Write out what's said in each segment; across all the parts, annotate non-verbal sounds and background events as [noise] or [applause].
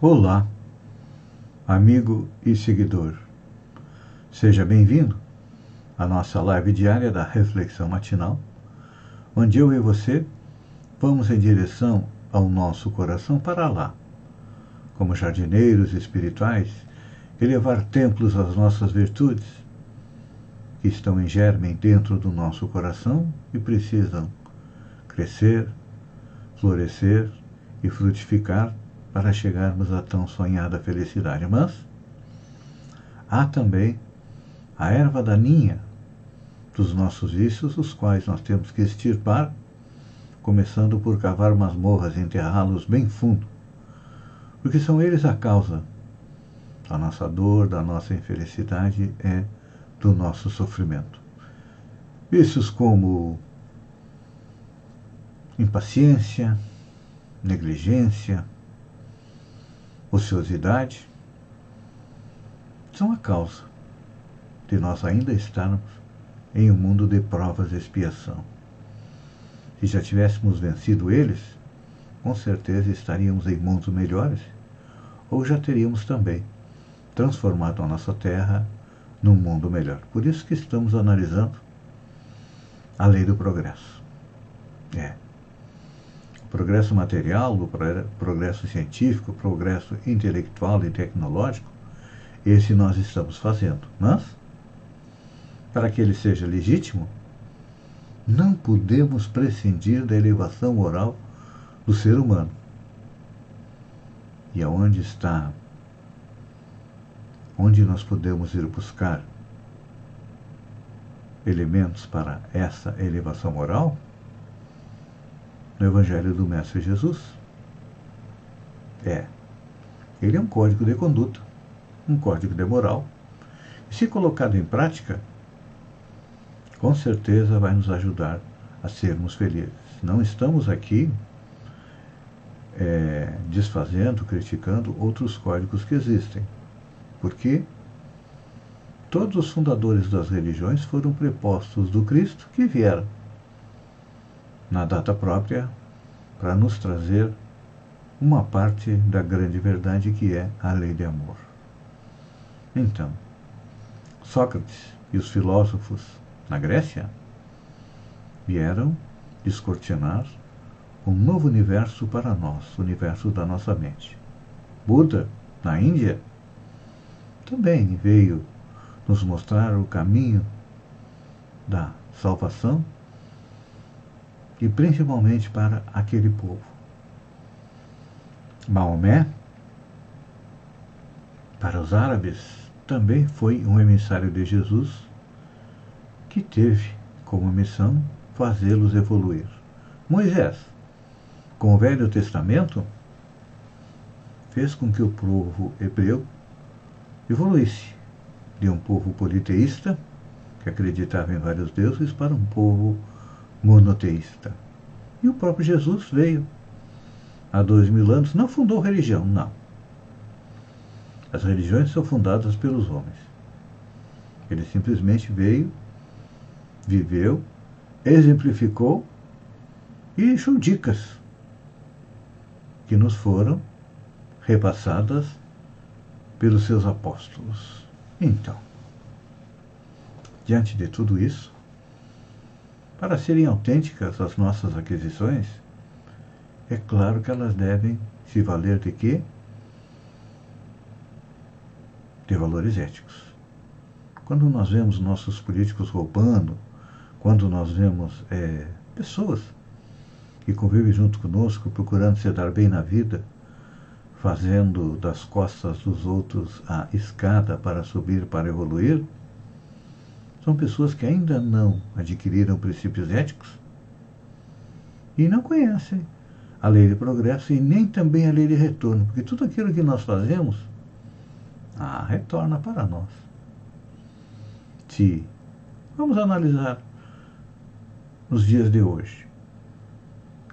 Olá, amigo e seguidor. Seja bem-vindo à nossa live diária da Reflexão Matinal, onde eu e você vamos em direção ao nosso coração para lá, como jardineiros espirituais, elevar templos às nossas virtudes, que estão em germe dentro do nosso coração e precisam crescer, florescer e frutificar para chegarmos à tão sonhada felicidade. Mas há também a erva daninha dos nossos vícios, os quais nós temos que extirpar, começando por cavar masmorras e enterrá-los bem fundo, porque são eles a causa da nossa dor, da nossa infelicidade e do nosso sofrimento. Vícios como impaciência, negligência, ociosidade, são a causa de nós ainda estarmos em um mundo de provas e expiação. Se já tivéssemos vencido eles, com certeza estaríamos em mundos melhores, ou já teríamos também transformado a nossa terra num mundo melhor. Por isso que estamos analisando a lei do progresso. É progresso material, do progresso científico, progresso intelectual e tecnológico, esse nós estamos fazendo. Mas, para que ele seja legítimo, não podemos prescindir da elevação moral do ser humano. E aonde está? Onde nós podemos ir buscar elementos para essa elevação moral? No Evangelho do Mestre Jesus. É. Ele é um código de conduta, um código de moral. E se colocado em prática, com certeza vai nos ajudar a sermos felizes. Não estamos aqui é, desfazendo, criticando outros códigos que existem, porque todos os fundadores das religiões foram prepostos do Cristo que vieram na data própria para nos trazer uma parte da grande verdade que é a lei de amor. Então, Sócrates e os filósofos na Grécia vieram descortinar um novo universo para nós, o universo da nossa mente. Buda, na Índia, também veio nos mostrar o caminho da salvação e principalmente para aquele povo. Maomé, para os árabes, também foi um emissário de Jesus que teve como missão fazê-los evoluir. Moisés, com o Velho Testamento, fez com que o povo hebreu evoluísse de um povo politeísta, que acreditava em vários deuses, para um povo monoteísta. E o próprio Jesus veio há dois mil anos, não fundou religião, não. As religiões são fundadas pelos homens. Ele simplesmente veio, viveu, exemplificou e deixou dicas que nos foram repassadas pelos seus apóstolos. Então, diante de tudo isso, para serem autênticas as nossas aquisições, é claro que elas devem se valer de quê? De valores éticos. Quando nós vemos nossos políticos roubando, quando nós vemos é, pessoas que convivem junto conosco procurando se dar bem na vida, fazendo das costas dos outros a escada para subir, para evoluir, são pessoas que ainda não adquiriram princípios éticos e não conhecem a lei de progresso e nem também a lei de retorno, porque tudo aquilo que nós fazemos ah, retorna para nós. Se vamos analisar nos dias de hoje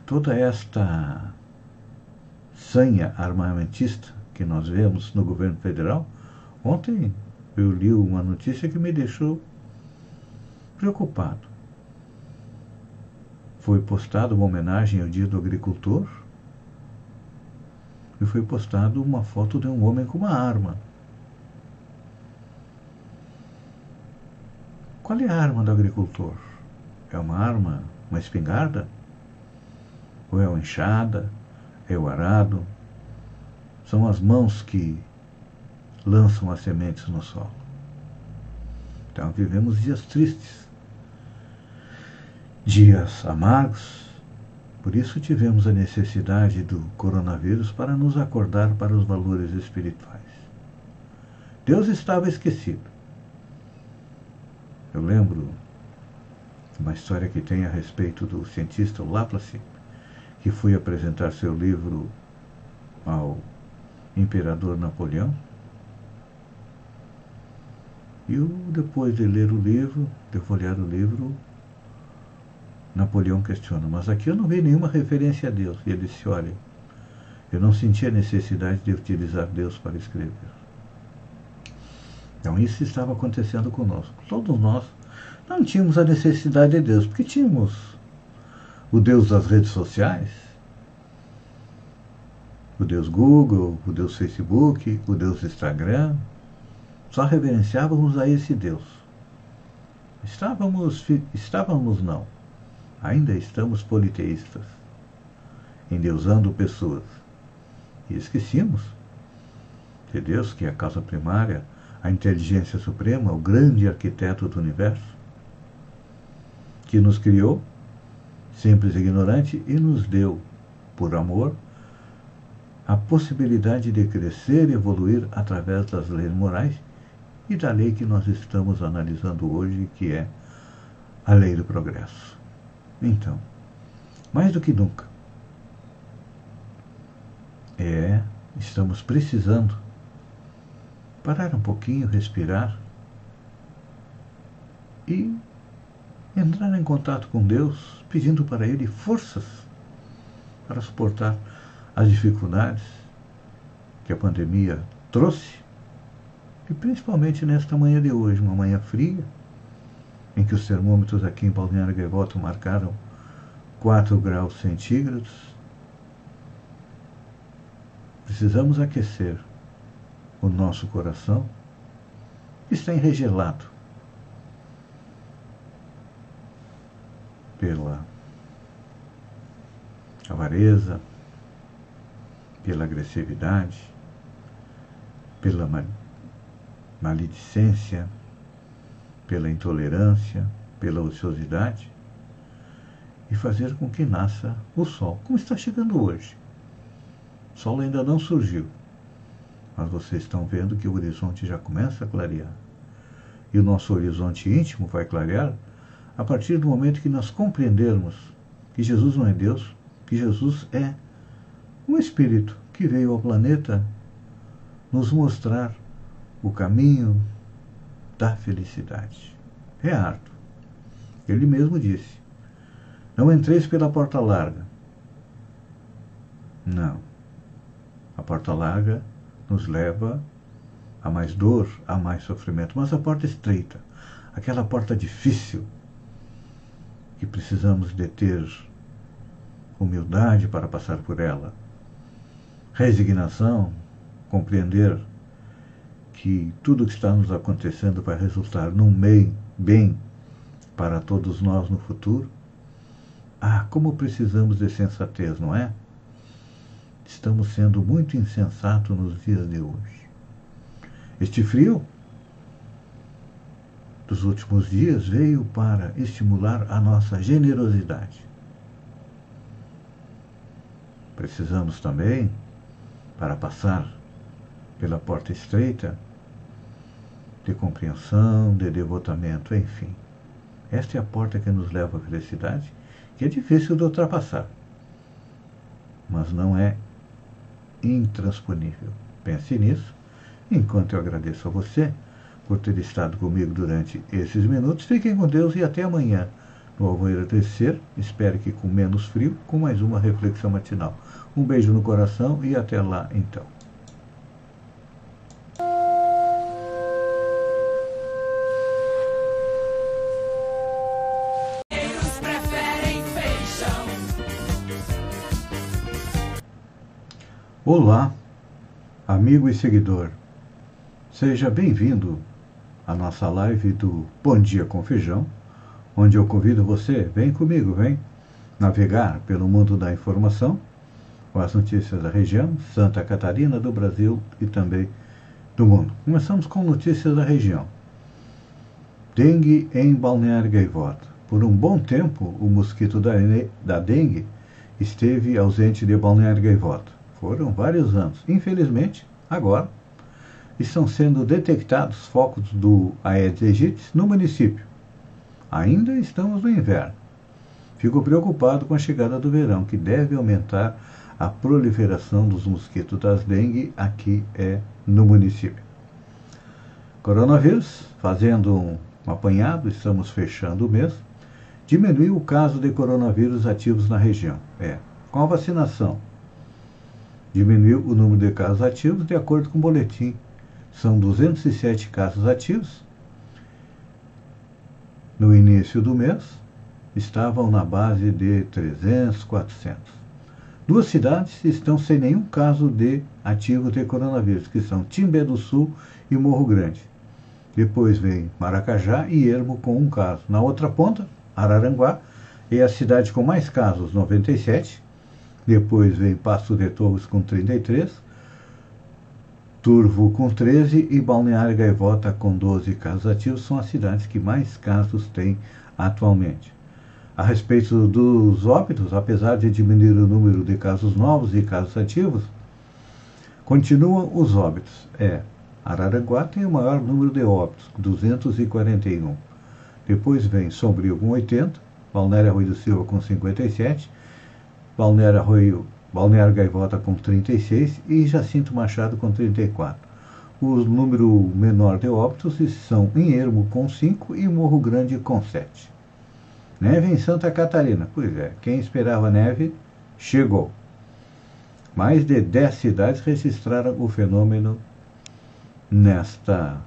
toda esta sanha armamentista que nós vemos no governo federal, ontem eu li uma notícia que me deixou preocupado foi postada uma homenagem ao Dia do Agricultor e foi postada uma foto de um homem com uma arma. Qual é a arma do agricultor? É uma arma, uma espingarda? Ou é uma enxada? É o arado? São as mãos que lançam as sementes no solo. Então vivemos dias tristes dias amargos. Por isso tivemos a necessidade do coronavírus para nos acordar para os valores espirituais. Deus estava esquecido. Eu lembro uma história que tem a respeito do cientista Laplace, que foi apresentar seu livro ao imperador Napoleão. E depois de ler o livro, de folhear o livro, Napoleão questiona, mas aqui eu não vi nenhuma referência a Deus. E ele disse, olha, eu não senti a necessidade de utilizar Deus para escrever. Então isso estava acontecendo conosco. Todos nós não tínhamos a necessidade de Deus, porque tínhamos o Deus das redes sociais, o Deus Google, o Deus Facebook, o Deus Instagram. Só reverenciávamos a esse Deus. Estávamos, estávamos não ainda estamos politeístas, endeusando pessoas. E esquecemos de Deus, que é a causa primária, a inteligência suprema, o grande arquiteto do universo, que nos criou, simples e ignorante, e nos deu, por amor, a possibilidade de crescer e evoluir através das leis morais e da lei que nós estamos analisando hoje, que é a lei do progresso. Então, mais do que nunca, é, estamos precisando parar um pouquinho, respirar e entrar em contato com Deus, pedindo para Ele forças para suportar as dificuldades que a pandemia trouxe, e principalmente nesta manhã de hoje, uma manhã fria, em que os termômetros aqui em Balneário Gaivota marcaram 4 graus centígrados. Precisamos aquecer o nosso coração, que está enregelado pela avareza, pela agressividade, pela maledicência, pela intolerância, pela ociosidade e fazer com que nasça o sol, como está chegando hoje. O sol ainda não surgiu, mas vocês estão vendo que o horizonte já começa a clarear. E o nosso horizonte íntimo vai clarear a partir do momento que nós compreendermos que Jesus não é Deus, que Jesus é um Espírito que veio ao planeta nos mostrar o caminho, da felicidade. Árduo. Ele mesmo disse: Não entreis pela porta larga. Não. A porta larga nos leva a mais dor, a mais sofrimento. Mas a porta estreita, aquela porta difícil, que precisamos de ter humildade para passar por ela, resignação, compreender que tudo o que está nos acontecendo vai resultar num bem, bem para todos nós no futuro? Ah, como precisamos de sensatez, não é? Estamos sendo muito insensatos nos dias de hoje. Este frio dos últimos dias veio para estimular a nossa generosidade. Precisamos também, para passar pela porta estreita, de compreensão, de devotamento, enfim. Esta é a porta que nos leva à felicidade, que é difícil de ultrapassar. mas não é intransponível. Pense nisso, enquanto eu agradeço a você por ter estado comigo durante esses minutos. Fiquem com Deus e até amanhã. No Alvoeira Terceiro, espero que com menos frio, com mais uma reflexão matinal. Um beijo no coração e até lá então. Olá, amigo e seguidor. Seja bem-vindo à nossa live do Bom Dia com Feijão, onde eu convido você, vem comigo, vem navegar pelo mundo da informação com as notícias da região, Santa Catarina, do Brasil e também do mundo. Começamos com notícias da região. Dengue em Balneário Gaivota. Por um bom tempo, o mosquito da, da dengue esteve ausente de Balneário Gaivota foram vários anos. Infelizmente, agora, estão sendo detectados focos do Aedes aegypti no município. Ainda estamos no inverno. Fico preocupado com a chegada do verão, que deve aumentar a proliferação dos mosquitos das dengue aqui é no município. Coronavírus, fazendo um apanhado, estamos fechando o mês, diminuiu o caso de coronavírus ativos na região. É, com a vacinação diminuiu o número de casos ativos de acordo com o boletim. São 207 casos ativos. No início do mês, estavam na base de 300, 400. Duas cidades estão sem nenhum caso de ativo de coronavírus, que são Timbé do Sul e Morro Grande. Depois vem Maracajá e Ermo com um caso. Na outra ponta, Araranguá é a cidade com mais casos, 97, depois vem Passo de Torres com 33, Turvo com 13 e Balneário Gaivota com 12 casos ativos. São as cidades que mais casos têm atualmente. A respeito dos óbitos, apesar de diminuir o número de casos novos e casos ativos, continuam os óbitos. É, Araranguá tem o maior número de óbitos, 241. Depois vem Sombrio com 80, Balneário Rui do Silva com 57, Balneário Arroio, Balneário Gaivota com 36 e Jacinto Machado com 34. O número menor de óbitos são em Ermo com 5 e Morro Grande com 7. Neve em Santa Catarina. Pois é, quem esperava neve chegou. Mais de 10 cidades registraram o fenômeno nesta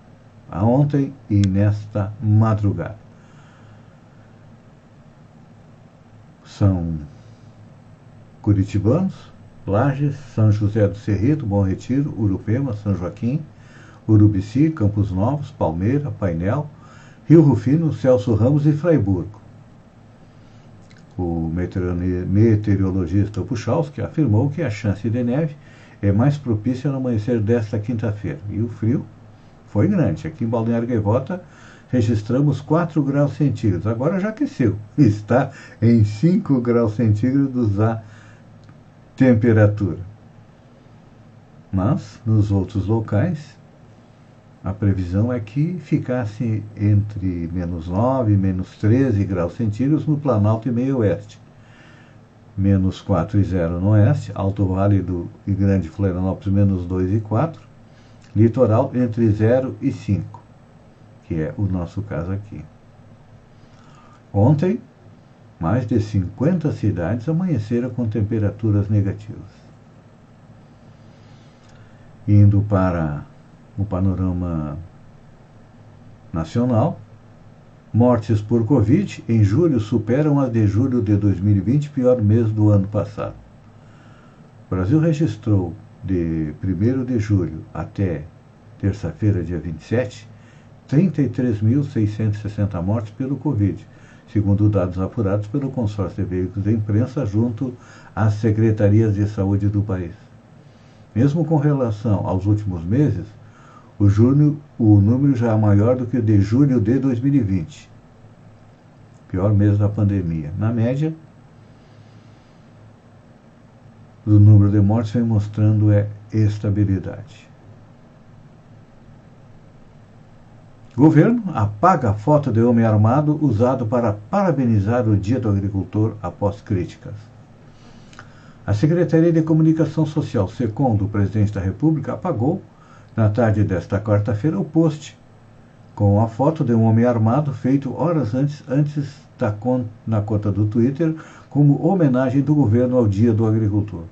ontem e nesta madrugada. São curitibanos, Lages, São José do Cerrito, Bom Retiro, Urupema, São Joaquim, Urubici, Campos Novos, Palmeira, Painel, Rio Rufino, Celso Ramos e Fraiburgo. O meteorologista Puchalski afirmou que a chance de neve é mais propícia no amanhecer desta quinta-feira. E o frio foi grande. Aqui em Balneário Gaivota registramos 4 graus centígrados. Agora já aqueceu. [laughs] Está em 5 graus centígrados a temperatura. Mas, nos outros locais, a previsão é que ficasse entre menos 9 e menos 13 graus centígrados no Planalto e Meio Oeste. Menos 4 e 0 no Oeste, Alto Vale do e Grande Florianópolis menos 2 e 4, Litoral entre 0 e 5, que é o nosso caso aqui. Ontem, mais de 50 cidades amanheceram com temperaturas negativas. Indo para o panorama nacional, mortes por Covid em julho superam as de julho de 2020, pior mês do ano passado. O Brasil registrou de 1 de julho até terça-feira, dia 27, 33.660 mortes pelo Covid, segundo dados apurados pelo consórcio de veículos de imprensa junto às secretarias de saúde do país. Mesmo com relação aos últimos meses, o, junho, o número já é maior do que o de julho de 2020, pior mês da pandemia. Na média, o número de mortes vem mostrando é estabilidade. Governo apaga a foto de homem armado usado para parabenizar o Dia do Agricultor após críticas. A Secretaria de Comunicação Social, SECOM, do Presidente da República, apagou, na tarde desta quarta-feira, o post com a foto de um homem armado feito horas antes, antes da, na conta do Twitter como homenagem do governo ao Dia do Agricultor.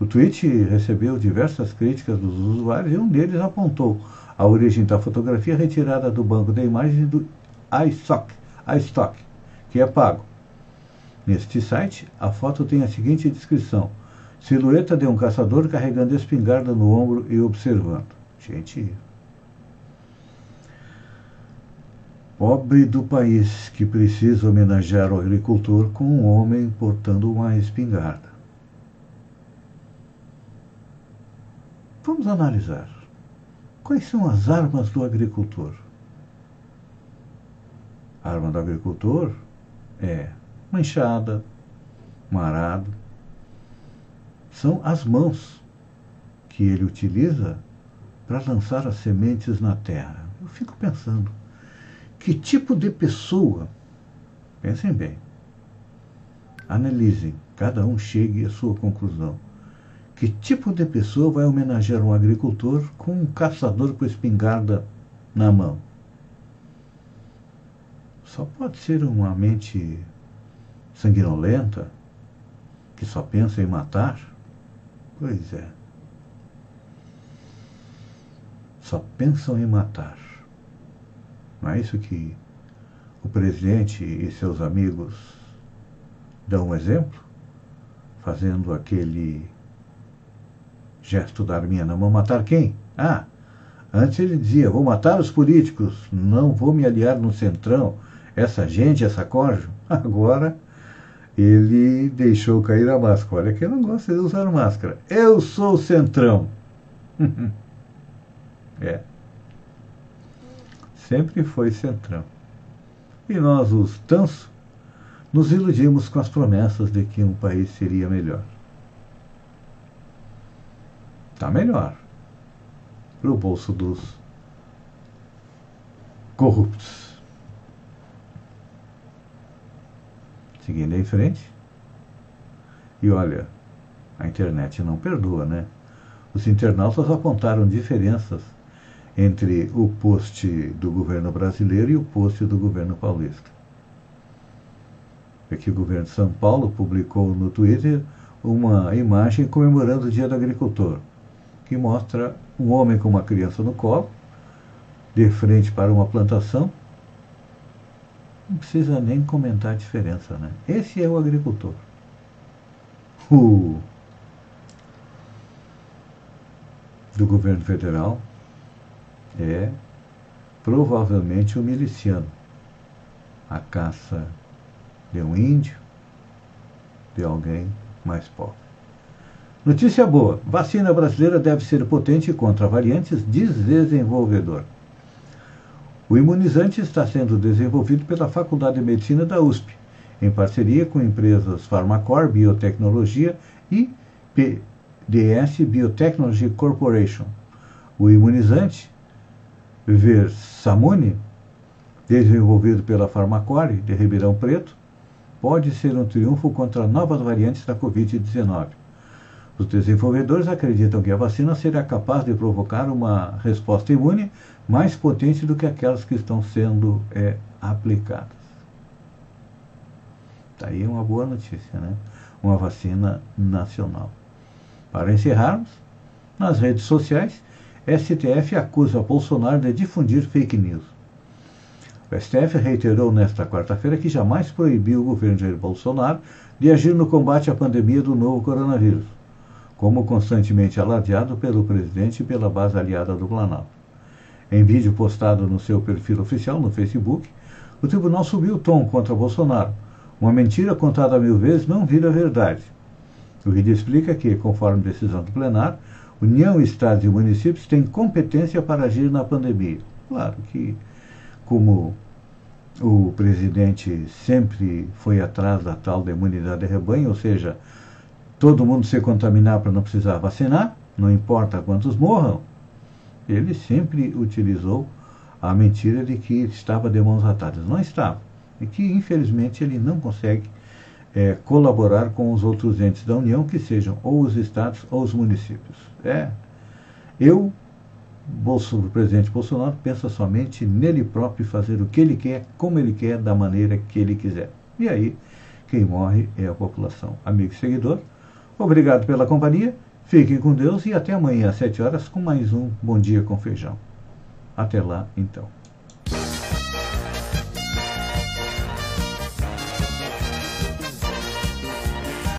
O tweet recebeu diversas críticas dos usuários e um deles apontou a origem da fotografia retirada do banco de imagens do iStock, iStock que é pago. Neste site, a foto tem a seguinte descrição: silhueta de um caçador carregando espingarda no ombro e observando. Gente, Pobre do país que precisa homenagear o agricultor com um homem portando uma espingarda. Vamos analisar. Quais são as armas do agricultor? A arma do agricultor é manchada, marado. São as mãos que ele utiliza para lançar as sementes na terra. Eu fico pensando, que tipo de pessoa, pensem bem, analisem, cada um chegue à sua conclusão. Que tipo de pessoa vai homenagear um agricultor com um caçador com espingarda na mão? Só pode ser uma mente sanguinolenta que só pensa em matar? Pois é. Só pensam em matar. Não é isso que o presidente e seus amigos dão um exemplo? Fazendo aquele gesto da arminha na mão, matar quem? Ah, antes ele dizia, vou matar os políticos, não vou me aliar no centrão, essa gente, essa corja. [laughs] Agora ele deixou cair a máscara. Olha que eu não gosto de usar máscara. Eu sou o centrão. [laughs] é. Sempre foi centrão. E nós, os tanso, nos iludimos com as promessas de que um país seria melhor. Está melhor para o bolso dos corruptos. Seguindo em frente. E olha, a internet não perdoa, né? Os internautas apontaram diferenças entre o post do governo brasileiro e o post do governo paulista. Aqui o governo de São Paulo publicou no Twitter uma imagem comemorando o Dia do Agricultor que mostra um homem com uma criança no colo, de frente para uma plantação. Não precisa nem comentar a diferença, né? Esse é o agricultor. O do governo federal é provavelmente o um miliciano. A caça de um índio, de alguém mais pobre. Notícia boa: vacina brasileira deve ser potente contra variantes, diz desenvolvedor. O imunizante está sendo desenvolvido pela Faculdade de Medicina da USP, em parceria com empresas Pharmacor Biotecnologia e PDS Biotechnology Corporation. O imunizante Versamune, desenvolvido pela Pharmacore de Ribeirão Preto, pode ser um triunfo contra novas variantes da Covid-19. Os desenvolvedores acreditam que a vacina será capaz de provocar uma resposta imune mais potente do que aquelas que estão sendo é, aplicadas. Está aí uma boa notícia, né? Uma vacina nacional. Para encerrarmos, nas redes sociais, STF acusa Bolsonaro de difundir fake news. O STF reiterou nesta quarta-feira que jamais proibiu o governo Jair Bolsonaro de agir no combate à pandemia do novo coronavírus como constantemente alardeado pelo presidente e pela base aliada do Planalto. Em vídeo postado no seu perfil oficial no Facebook, o tribunal subiu o tom contra Bolsonaro. Uma mentira contada mil vezes não vira verdade. O vídeo explica que, conforme decisão do plenário, União, Estados e municípios têm competência para agir na pandemia. Claro que, como o presidente sempre foi atrás da tal da imunidade de rebanho, ou seja, todo mundo se contaminar para não precisar vacinar, não importa quantos morram, ele sempre utilizou a mentira de que estava de mãos atadas. Não estava. E que, infelizmente, ele não consegue é, colaborar com os outros entes da União, que sejam ou os estados ou os municípios. É, eu, Bolso, o presidente Bolsonaro, pensa somente nele próprio fazer o que ele quer, como ele quer, da maneira que ele quiser. E aí, quem morre é a população. Amigo e seguidor, obrigado pela companhia, fiquem com Deus e até amanhã às 7 horas com mais um Bom Dia com Feijão. Até lá, então.